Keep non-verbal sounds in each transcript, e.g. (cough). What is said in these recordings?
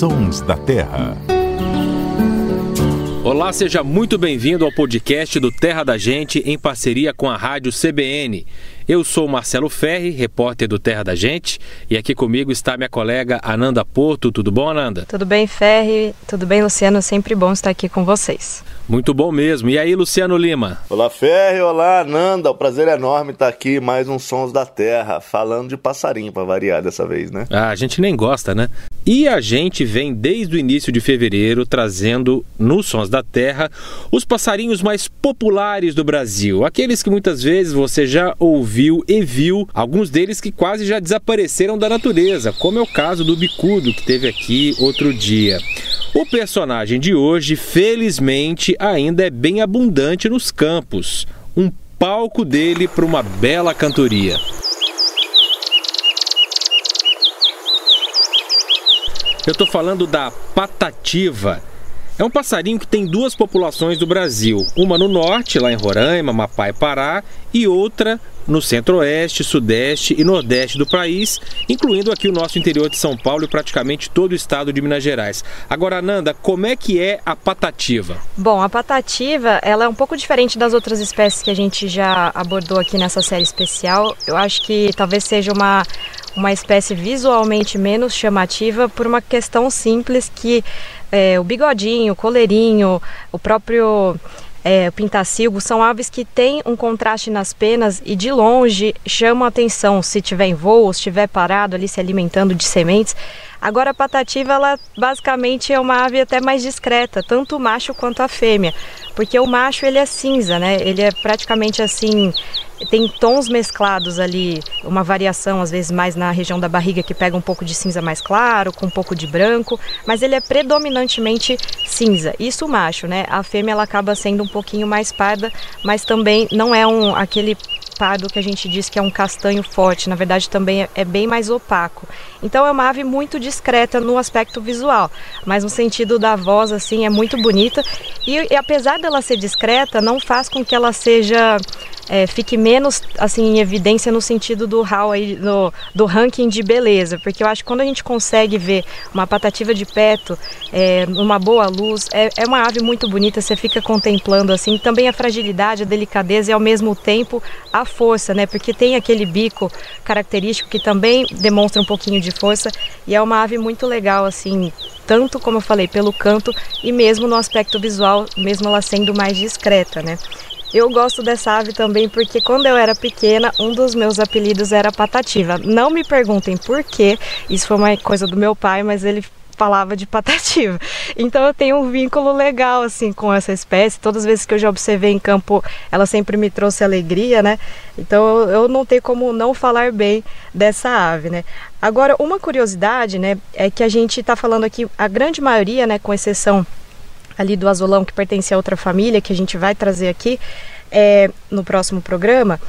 Sons da Terra. Olá, seja muito bem-vindo ao podcast do Terra da Gente em parceria com a Rádio CBN. Eu sou Marcelo Ferri, repórter do Terra da Gente, e aqui comigo está minha colega Ananda Porto. Tudo bom, Ananda? Tudo bem, Ferri? Tudo bem, Luciano? Sempre bom estar aqui com vocês. Muito bom mesmo. E aí, Luciano Lima? Olá, Ferri. Olá, Ananda. O prazer é enorme estar aqui mais um Sons da Terra, falando de passarinho para variar dessa vez, né? Ah, a gente nem gosta, né? E a gente vem desde o início de fevereiro trazendo nos Sons da Terra os passarinhos mais populares do Brasil, aqueles que muitas vezes você já ouviu e viu, alguns deles que quase já desapareceram da natureza, como é o caso do bicudo que teve aqui outro dia. O personagem de hoje, felizmente, ainda é bem abundante nos campos. Um palco dele para uma bela cantoria. Eu estou falando da patativa. É um passarinho que tem duas populações do Brasil, uma no norte, lá em Roraima, Amapá e Pará, e outra no centro-oeste, sudeste e nordeste do país, incluindo aqui o nosso interior de São Paulo e praticamente todo o estado de Minas Gerais. Agora, Nanda, como é que é a patativa? Bom, a patativa ela é um pouco diferente das outras espécies que a gente já abordou aqui nessa série especial. Eu acho que talvez seja uma uma espécie visualmente menos chamativa por uma questão simples que é, o bigodinho, o coleirinho, o próprio é, pintacilgo são aves que têm um contraste nas penas e de longe chamam a atenção se tiver em voo, ou estiver parado ali se alimentando de sementes. Agora a patativa, ela basicamente é uma ave até mais discreta, tanto o macho quanto a fêmea, porque o macho ele é cinza, né? Ele é praticamente assim, tem tons mesclados ali, uma variação às vezes mais na região da barriga que pega um pouco de cinza mais claro, com um pouco de branco, mas ele é predominantemente cinza. Isso o macho, né? A fêmea ela acaba sendo um pouquinho mais parda, mas também não é um aquele pardo que a gente diz que é um castanho forte, na verdade também é, é bem mais opaco. Então é uma ave muito discreta no aspecto visual, mas no sentido da voz assim é muito bonita e, e apesar dela ser discreta, não faz com que ela seja é, fique menos assim em evidência no sentido do hall aí, do, do ranking de beleza, porque eu acho que quando a gente consegue ver uma patativa de perto, é, numa boa luz, é, é uma ave muito bonita, você fica contemplando assim, também a fragilidade, a delicadeza e ao mesmo tempo a força, né? Porque tem aquele bico característico que também demonstra um pouquinho de força e é uma ave muito legal assim, tanto como eu falei pelo canto e mesmo no aspecto visual, mesmo ela sendo mais discreta, né? Eu gosto dessa ave também porque quando eu era pequena, um dos meus apelidos era Patativa. Não me perguntem por quê, isso foi uma coisa do meu pai, mas ele falava de patativa. (laughs) Então eu tenho um vínculo legal assim com essa espécie. Todas as vezes que eu já observei em campo, ela sempre me trouxe alegria, né? Então eu não tenho como não falar bem dessa ave, né? Agora, uma curiosidade, né, é que a gente está falando aqui, a grande maioria, né, com exceção ali do azulão que pertence a outra família que a gente vai trazer aqui é, no próximo programa,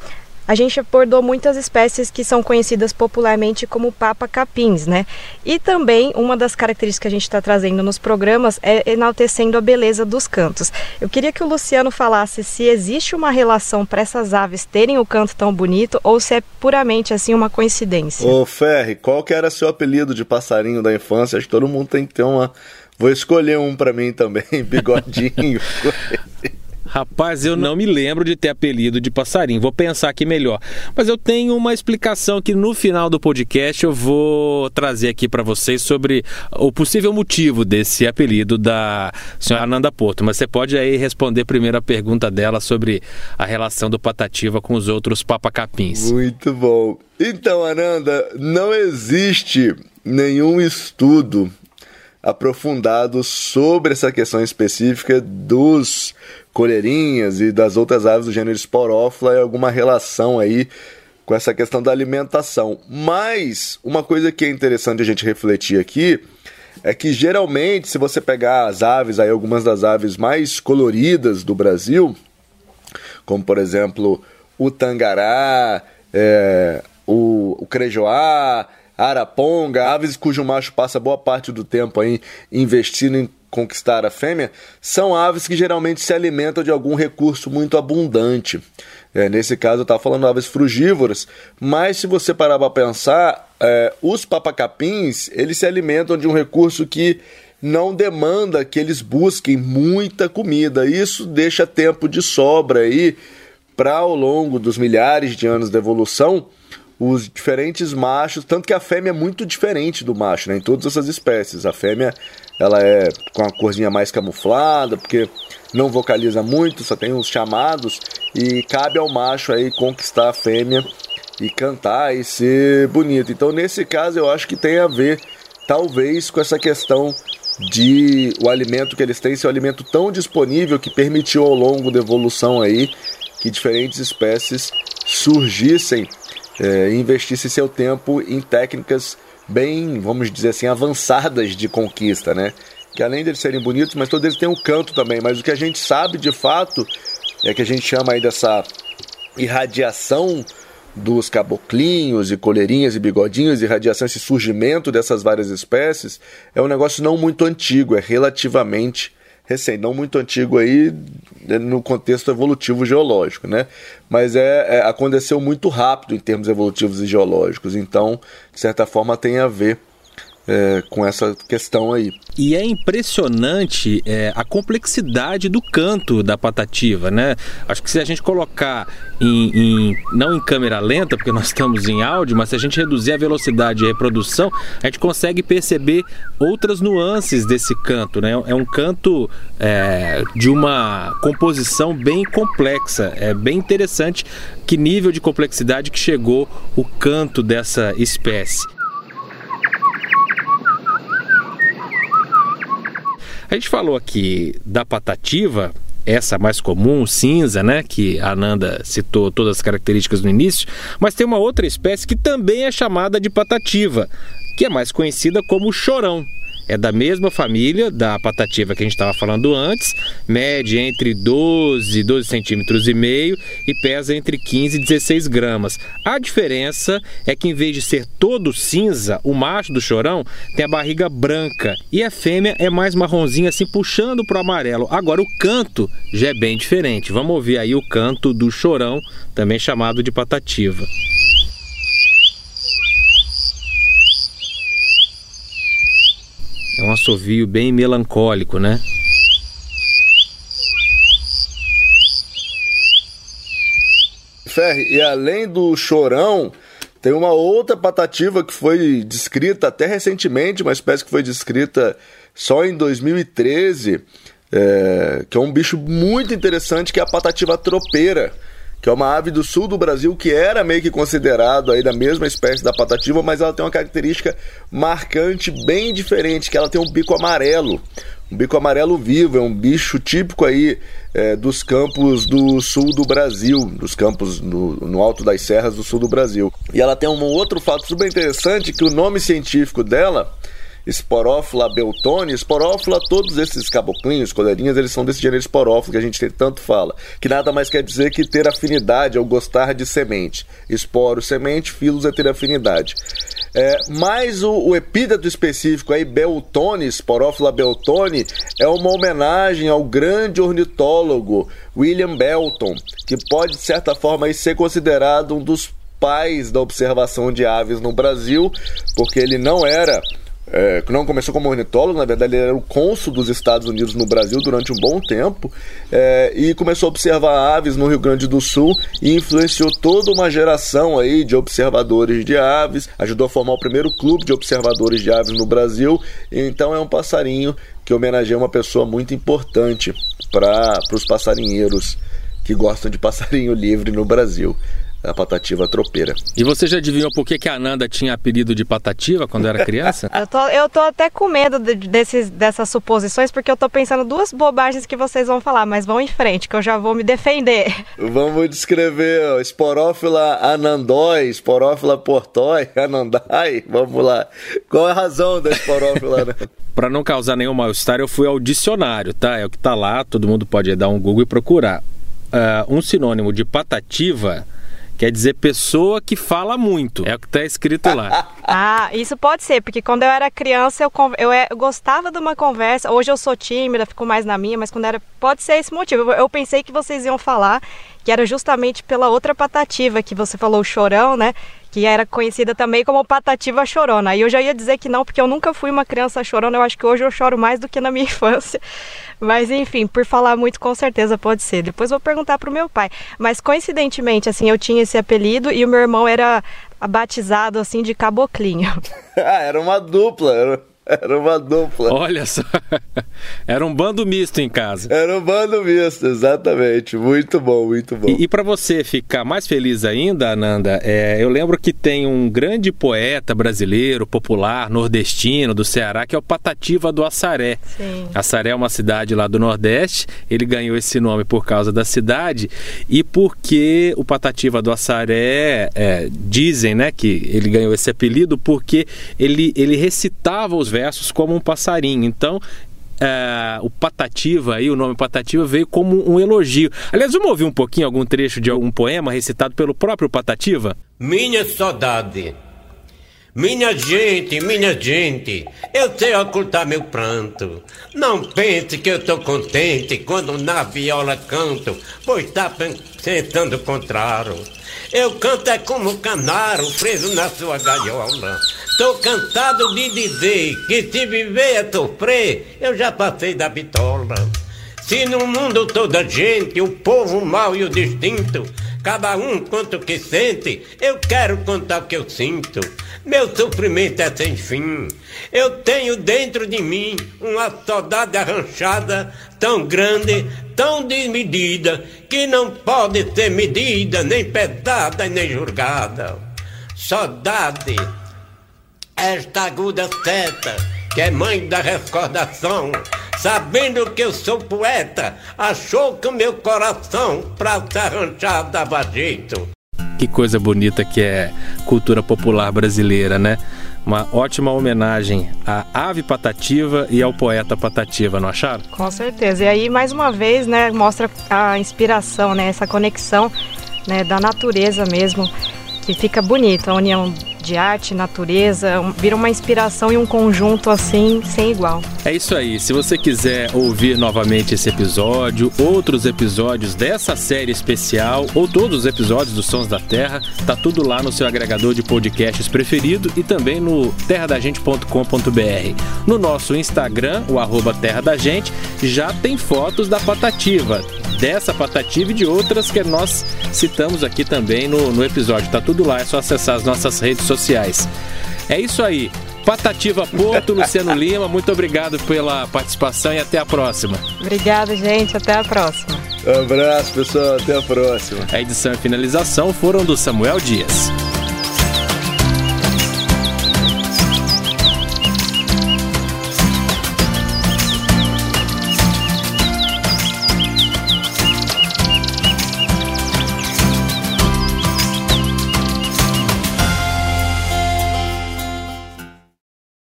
a gente abordou muitas espécies que são conhecidas popularmente como papa-capins, né? E também uma das características que a gente está trazendo nos programas é enaltecendo a beleza dos cantos. Eu queria que o Luciano falasse se existe uma relação para essas aves terem o canto tão bonito ou se é puramente assim uma coincidência. Ô Ferri, qual que era seu apelido de passarinho da infância? Acho que todo mundo tem que ter uma Vou escolher um para mim também, (laughs) bigodinho. (laughs) Rapaz, eu não me lembro de ter apelido de passarinho. Vou pensar aqui melhor. Mas eu tenho uma explicação que no final do podcast eu vou trazer aqui para vocês sobre o possível motivo desse apelido da senhora Ananda Porto. Mas você pode aí responder primeiro a pergunta dela sobre a relação do Patativa com os outros papacapins. Muito bom. Então, Ananda, não existe nenhum estudo aprofundado sobre essa questão específica dos colherinhas e das outras aves do gênero Sporófila e alguma relação aí com essa questão da alimentação. Mas uma coisa que é interessante a gente refletir aqui é que geralmente, se você pegar as aves, aí algumas das aves mais coloridas do Brasil, como por exemplo o tangará, é, o, o crejoá, araponga, aves cujo macho passa boa parte do tempo aí investindo em conquistar a fêmea, são aves que geralmente se alimentam de algum recurso muito abundante. É, nesse caso eu estava falando aves frugívoras, mas se você parar para pensar, é, os papacapins eles se alimentam de um recurso que não demanda que eles busquem muita comida. Isso deixa tempo de sobra aí para ao longo dos milhares de anos de evolução os diferentes machos, tanto que a fêmea é muito diferente do macho, né, em todas essas espécies. A fêmea ela é com a corzinha mais camuflada, porque não vocaliza muito, só tem os chamados e cabe ao macho aí conquistar a fêmea e cantar e ser bonito. Então, nesse caso, eu acho que tem a ver talvez com essa questão de o alimento que eles têm ser um alimento tão disponível que permitiu ao longo da evolução aí que diferentes espécies surgissem é, e investissem seu tempo em técnicas bem, vamos dizer assim, avançadas de conquista, né? Que além de eles serem bonitos, mas todos eles têm um canto também. Mas o que a gente sabe de fato é que a gente chama aí dessa irradiação dos caboclinhos e coleirinhas e bigodinhos, irradiação, esse surgimento dessas várias espécies, é um negócio não muito antigo, é relativamente recém, não muito antigo aí né, no contexto evolutivo geológico, né? Mas é, é, aconteceu muito rápido em termos evolutivos e geológicos, então de certa forma tem a ver é, com essa questão aí. E é impressionante é, a complexidade do canto da patativa, né? Acho que se a gente colocar em, em, não em câmera lenta, porque nós estamos em áudio, mas se a gente reduzir a velocidade de reprodução, a gente consegue perceber outras nuances desse canto, né? É um canto é, de uma composição bem complexa, é bem interessante que nível de complexidade que chegou o canto dessa espécie. A gente falou aqui da patativa, essa mais comum, cinza, né, que a Ananda citou todas as características no início, mas tem uma outra espécie que também é chamada de patativa, que é mais conhecida como chorão é da mesma família da patativa que a gente estava falando antes, mede entre 12 12 centímetros e meio e pesa entre 15 e 16 gramas. A diferença é que em vez de ser todo cinza, o macho do chorão tem a barriga branca e a fêmea é mais marronzinha, assim puxando para o amarelo. Agora o canto já é bem diferente. Vamos ouvir aí o canto do chorão, também chamado de patativa. É um assovio bem melancólico, né? Ferre, e além do chorão, tem uma outra patativa que foi descrita até recentemente, uma espécie que foi descrita só em 2013, é, que é um bicho muito interessante, que é a patativa tropeira que é uma ave do sul do Brasil que era meio que considerado aí da mesma espécie da patativa, mas ela tem uma característica marcante bem diferente, que ela tem um bico amarelo. Um bico amarelo vivo, é um bicho típico aí é, dos campos do sul do Brasil, dos campos no, no alto das serras do sul do Brasil. E ela tem um outro fato super interessante, que o nome científico dela Sporófila beltone, Sporófila, todos esses caboclinhos, coleirinhas, eles são desse gênero esporófilo que a gente tanto fala, que nada mais quer dizer que ter afinidade ou gostar de semente. Esporo, semente, filos é ter afinidade. É, mas o, o, epíteto específico aí, Beltone, Sporófila beltone, é uma homenagem ao grande ornitólogo William Belton, que pode, de certa forma, aí, ser considerado um dos pais da observação de aves no Brasil, porque ele não era é, que não começou como ornitólogo, na verdade ele era o cônsul dos Estados Unidos no Brasil durante um bom tempo é, e começou a observar aves no Rio Grande do Sul e influenciou toda uma geração aí de observadores de aves, ajudou a formar o primeiro clube de observadores de aves no Brasil, então é um passarinho que homenageia uma pessoa muito importante para os passarinheiros que gostam de passarinho livre no Brasil a patativa tropeira. E você já adivinhou por que, que a Ananda tinha apelido de patativa quando era criança? (laughs) eu, tô, eu tô até com medo de, desses, dessas suposições, porque eu tô pensando duas bobagens que vocês vão falar, mas vão em frente, que eu já vou me defender. Vamos descrever ó, esporófila anandói, esporófila portói, (laughs) anandai, vamos lá. Qual é a razão da esporófila? (laughs) Para não causar nenhum mal-estar, eu fui ao dicionário, tá? É o que tá lá, todo mundo pode dar um Google e procurar. Uh, um sinônimo de patativa Quer dizer pessoa que fala muito. É o que está escrito lá. (laughs) ah, isso pode ser, porque quando eu era criança eu, eu, eu, gostava de uma conversa. Hoje eu sou tímida, fico mais na minha, mas quando era. Pode ser esse motivo. Eu, eu pensei que vocês iam falar que era justamente pela outra patativa que você falou, o chorão, né? Que era conhecida também como patativa chorona. Aí eu já ia dizer que não, porque eu nunca fui uma criança chorona. Eu acho que hoje eu choro mais do que na minha (laughs) infância. Mas enfim, por falar muito, com certeza pode ser. Depois vou perguntar pro meu pai. Mas coincidentemente, assim, eu tinha esse apelido e o meu irmão era batizado assim de caboclinho. (laughs) ah, era uma dupla. Era... Era uma dupla. Olha só. (laughs) Era um bando misto em casa. Era um bando misto, exatamente. Muito bom, muito bom. E, e para você ficar mais feliz ainda, Ananda, é, eu lembro que tem um grande poeta brasileiro, popular, nordestino, do Ceará, que é o Patativa do Assaré. Sim. Assaré é uma cidade lá do Nordeste. Ele ganhou esse nome por causa da cidade e porque o Patativa do Assaré, é, dizem né, que ele ganhou esse apelido porque ele, ele recitava os versos como um passarinho. Então, é, o Patativa aí, o nome Patativa veio como um elogio. Aliás, vamos ouvir um pouquinho algum trecho de algum poema recitado pelo próprio Patativa? Minha saudade, minha gente, minha gente, eu sei ocultar meu pranto. Não pense que eu tô contente quando na viola canto, pois tá pensando o contrário. Eu canto é como canaro preso na sua gaiola. Tô cansado de dizer que se viver é sofrer, eu já passei da bitola. Se no mundo toda gente, o povo mau e o distinto, cada um quanto que sente, eu quero contar o que eu sinto. Meu sofrimento é sem fim. Eu tenho dentro de mim uma saudade arranchada, tão grande, tão desmedida, que não pode ser medida, nem pesada, nem julgada. Saudade esta aguda seta, que é mãe da recordação, sabendo que eu sou poeta, achou que o meu coração pra se arranjar dava jeito. Que coisa bonita que é cultura popular brasileira, né? Uma ótima homenagem à ave patativa e ao poeta patativa, não acharam? Com certeza. E aí, mais uma vez, né, mostra a inspiração, né, essa conexão né, da natureza mesmo, que fica bonito, a união de arte, natureza, vira uma inspiração e um conjunto assim sem igual. É isso aí. Se você quiser ouvir novamente esse episódio, outros episódios dessa série especial ou todos os episódios dos Sons da Terra, tá tudo lá no seu agregador de podcasts preferido e também no terradagente.com.br. No nosso Instagram, o arroba Terra da Gente, já tem fotos da patativa, dessa patativa e de outras que nós citamos aqui também no, no episódio. Tá tudo lá, é só acessar as nossas redes sociais. É isso aí. Patativa Porto, (laughs) Luciano Lima, muito obrigado pela participação e até a próxima. Obrigada, gente. Até a próxima. Um abraço, pessoal. Até a próxima. A edição e finalização foram do Samuel Dias.